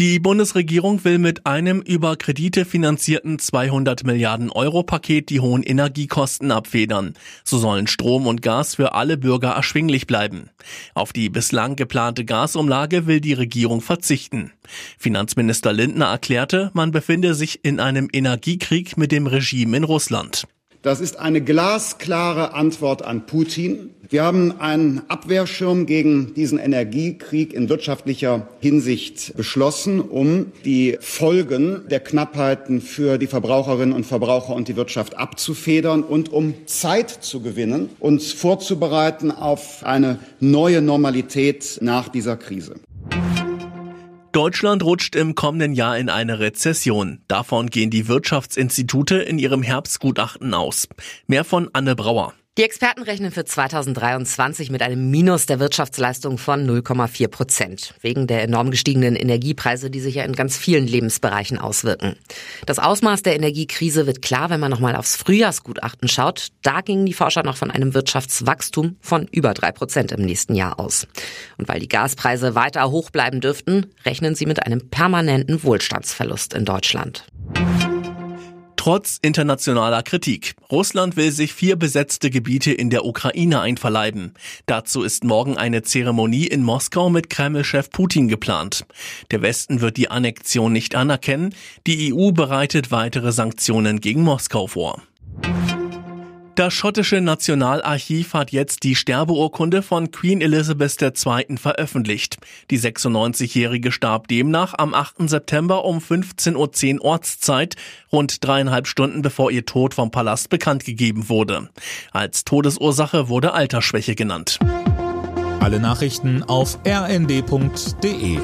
Die Bundesregierung will mit einem über Kredite finanzierten 200 Milliarden Euro Paket die hohen Energiekosten abfedern. So sollen Strom und Gas für alle Bürger erschwinglich bleiben. Auf die bislang geplante Gasumlage will die Regierung verzichten. Finanzminister Lindner erklärte, man befinde sich in einem Energiekrieg mit dem Regime in Russland. Das ist eine glasklare Antwort an Putin. Wir haben einen Abwehrschirm gegen diesen Energiekrieg in wirtschaftlicher Hinsicht beschlossen, um die Folgen der Knappheiten für die Verbraucherinnen und Verbraucher und die Wirtschaft abzufedern und um Zeit zu gewinnen, uns vorzubereiten auf eine neue Normalität nach dieser Krise. Deutschland rutscht im kommenden Jahr in eine Rezession. Davon gehen die Wirtschaftsinstitute in ihrem Herbstgutachten aus. Mehr von Anne Brauer. Die Experten rechnen für 2023 mit einem Minus der Wirtschaftsleistung von 0,4 Prozent. Wegen der enorm gestiegenen Energiepreise, die sich ja in ganz vielen Lebensbereichen auswirken. Das Ausmaß der Energiekrise wird klar, wenn man nochmal aufs Frühjahrsgutachten schaut. Da gingen die Forscher noch von einem Wirtschaftswachstum von über drei Prozent im nächsten Jahr aus. Und weil die Gaspreise weiter hoch bleiben dürften, rechnen sie mit einem permanenten Wohlstandsverlust in Deutschland. Trotz internationaler Kritik. Russland will sich vier besetzte Gebiete in der Ukraine einverleiben. Dazu ist morgen eine Zeremonie in Moskau mit Kreml-Chef Putin geplant. Der Westen wird die Annexion nicht anerkennen. Die EU bereitet weitere Sanktionen gegen Moskau vor. Das schottische Nationalarchiv hat jetzt die Sterbeurkunde von Queen Elizabeth II. veröffentlicht. Die 96-Jährige starb demnach am 8. September um 15.10 Uhr Ortszeit, rund dreieinhalb Stunden bevor ihr Tod vom Palast bekannt gegeben wurde. Als Todesursache wurde Altersschwäche genannt. Alle Nachrichten auf rnd.de